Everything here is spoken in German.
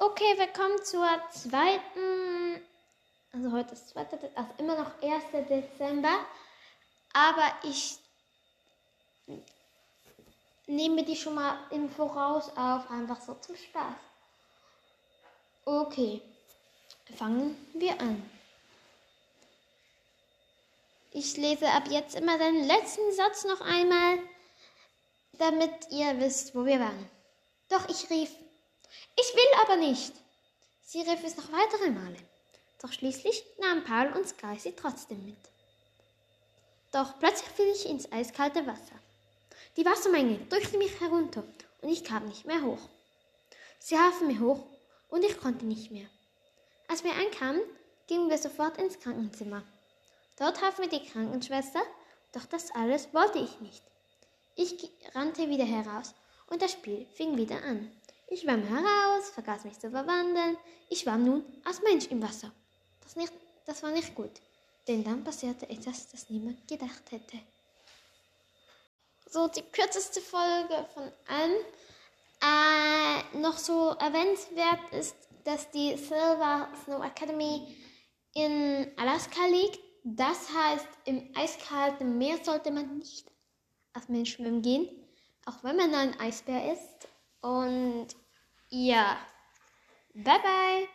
Okay, wir kommen zur zweiten. Also heute ist 2. also immer noch 1. Dezember. Aber ich nehme die schon mal im Voraus auf, einfach so zum Spaß. Okay, fangen wir an. Ich lese ab jetzt immer den letzten Satz noch einmal, damit ihr wisst, wo wir waren. Doch ich rief, ich will aber nicht. Sie rief es noch weitere Male. Doch schließlich nahmen Paul und Sky sie trotzdem mit. Doch plötzlich fiel ich ins eiskalte Wasser. Die Wassermenge drückte mich herunter und ich kam nicht mehr hoch. Sie halfen mir hoch und ich konnte nicht mehr. Als wir ankamen, gingen wir sofort ins Krankenzimmer. Dort half mir die Krankenschwester, doch das alles wollte ich nicht. Ich rannte wieder heraus und das Spiel fing wieder an. Ich schwamm heraus, vergaß mich zu verwandeln. Ich schwamm nun als Mensch im Wasser. Das, nicht, das war nicht gut, denn dann passierte etwas, das niemand gedacht hätte. So, die kürzeste Folge von allen. Äh, noch so erwähnenswert ist, dass die Silver Snow Academy in Alaska liegt. Das heißt, im eiskalten Meer sollte man nicht als Mensch schwimmen gehen, auch wenn man ein Eisbär ist. Und ja, bye bye.